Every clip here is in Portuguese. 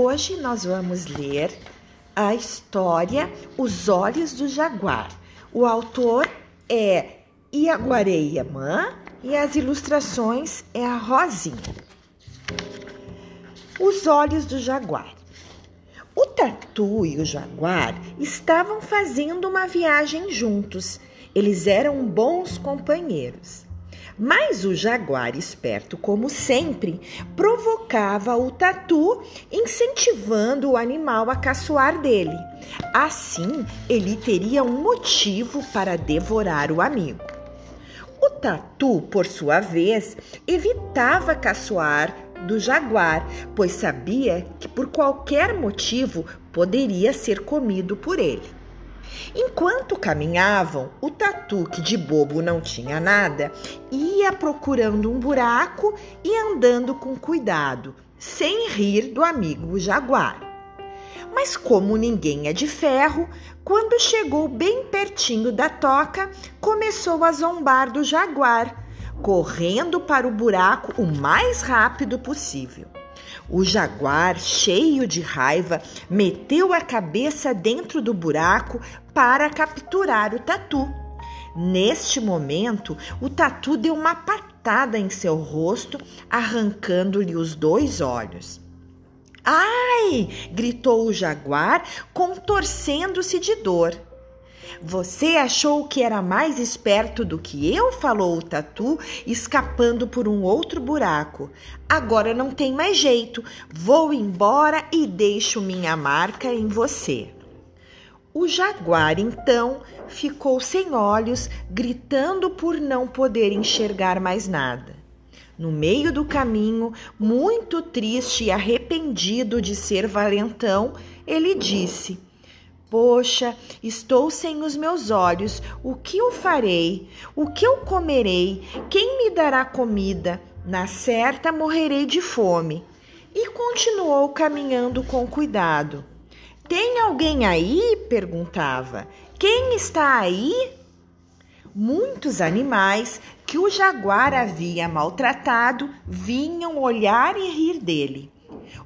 Hoje nós vamos ler a história Os Olhos do Jaguar. O autor é Iaguarei Yamã e as ilustrações é a Rosinha. Os Olhos do Jaguar. O Tatu e o Jaguar estavam fazendo uma viagem juntos. Eles eram bons companheiros. Mas o jaguar, esperto como sempre, provocava o tatu, incentivando o animal a caçoar dele. Assim, ele teria um motivo para devorar o amigo. O tatu, por sua vez, evitava caçoar do jaguar, pois sabia que por qualquer motivo poderia ser comido por ele. Enquanto caminhavam, o tatu, que de bobo não tinha nada, ia procurando um buraco e andando com cuidado, sem rir do amigo jaguar. Mas como ninguém é de ferro, quando chegou bem pertinho da toca, começou a zombar do jaguar, correndo para o buraco o mais rápido possível. O jaguar, cheio de raiva, meteu a cabeça dentro do buraco para capturar o tatu. Neste momento, o tatu deu uma patada em seu rosto, arrancando-lhe os dois olhos. Ai! gritou o jaguar, contorcendo-se de dor. Você achou que era mais esperto do que eu? falou o tatu, escapando por um outro buraco. Agora não tem mais jeito. Vou embora e deixo minha marca em você. O jaguar então ficou sem olhos, gritando por não poder enxergar mais nada. No meio do caminho, muito triste e arrependido de ser valentão, ele disse: Poxa, estou sem os meus olhos. O que eu farei? O que eu comerei? Quem me dará comida? Na certa morrerei de fome. E continuou caminhando com cuidado. Tem alguém aí? perguntava. Quem está aí? Muitos animais que o jaguar havia maltratado vinham olhar e rir dele.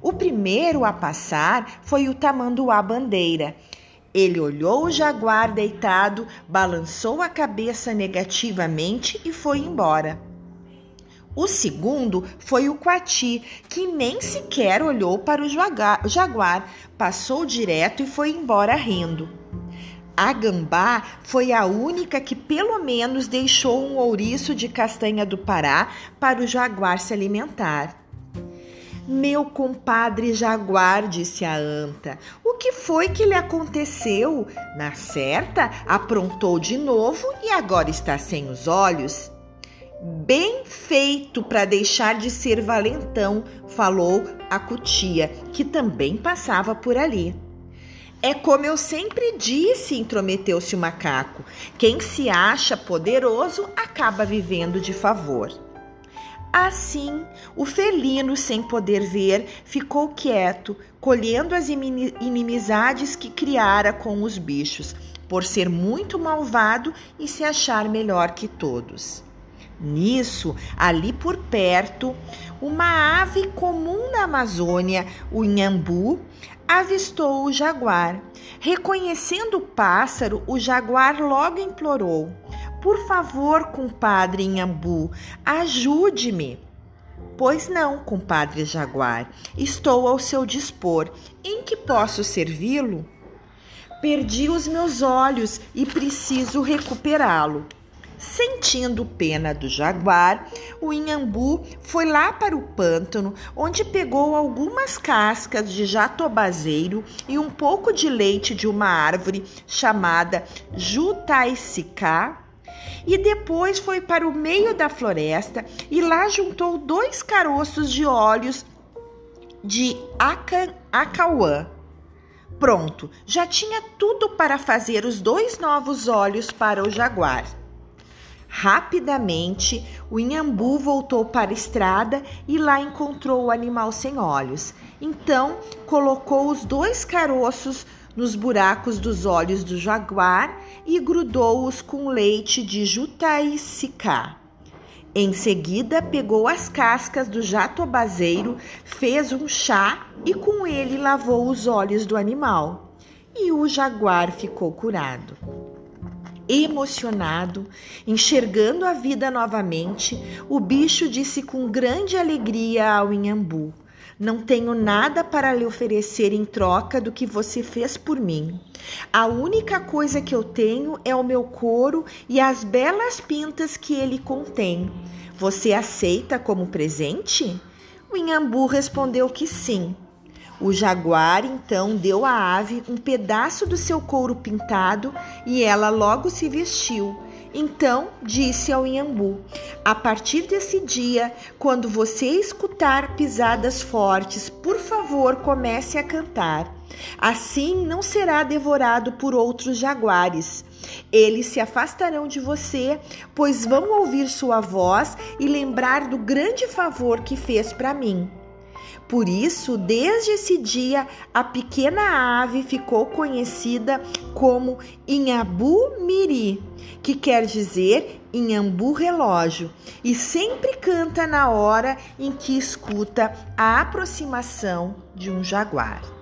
O primeiro a passar foi o tamanduá bandeira ele olhou o jaguar deitado, balançou a cabeça negativamente e foi embora. O segundo foi o Quati, que nem sequer olhou para o jaguar, passou direto e foi embora rindo. A gambá foi a única que pelo menos deixou um ouriço de castanha do Pará para o jaguar se alimentar. Meu compadre Jaguar, disse a anta, o que foi que lhe aconteceu? Na certa, aprontou de novo e agora está sem os olhos? Bem feito para deixar de ser valentão, falou a cutia, que também passava por ali. É como eu sempre disse, intrometeu-se o macaco: quem se acha poderoso acaba vivendo de favor. Assim, o felino, sem poder ver, ficou quieto, colhendo as inimizades que criara com os bichos, por ser muito malvado e se achar melhor que todos. Nisso, ali por perto, uma ave comum na Amazônia, o inhambu, avistou o jaguar. Reconhecendo o pássaro, o jaguar logo implorou: por favor, compadre Inhambu, ajude-me. Pois não, compadre Jaguar, estou ao seu dispor. Em que posso servi-lo? Perdi os meus olhos e preciso recuperá-lo. Sentindo pena do jaguar, o Inhambu foi lá para o pântano, onde pegou algumas cascas de jatobazeiro e um pouco de leite de uma árvore chamada Jutaicicá e depois foi para o meio da floresta e lá juntou dois caroços de óleos de acauã. Pronto, já tinha tudo para fazer os dois novos olhos para o jaguar. Rapidamente, o Inhambu voltou para a estrada e lá encontrou o animal sem olhos. Então, colocou os dois caroços nos buracos dos olhos do jaguar e grudou-os com leite de jutaicicá. Em seguida, pegou as cascas do jatobazeiro, fez um chá e com ele lavou os olhos do animal. E o jaguar ficou curado. Emocionado, enxergando a vida novamente, o bicho disse com grande alegria ao Inhambu: Não tenho nada para lhe oferecer em troca do que você fez por mim. A única coisa que eu tenho é o meu couro e as belas pintas que ele contém. Você aceita como presente? O Inhambu respondeu que sim. O jaguar então deu à ave um pedaço do seu couro pintado e ela logo se vestiu. Então disse ao Inhambu: A partir desse dia, quando você escutar pisadas fortes, por favor, comece a cantar. Assim não será devorado por outros jaguares. Eles se afastarão de você, pois vão ouvir sua voz e lembrar do grande favor que fez para mim. Por isso, desde esse dia, a pequena ave ficou conhecida como Inhabu Miri, que quer dizer Inhambu relógio, e sempre canta na hora em que escuta a aproximação de um jaguar.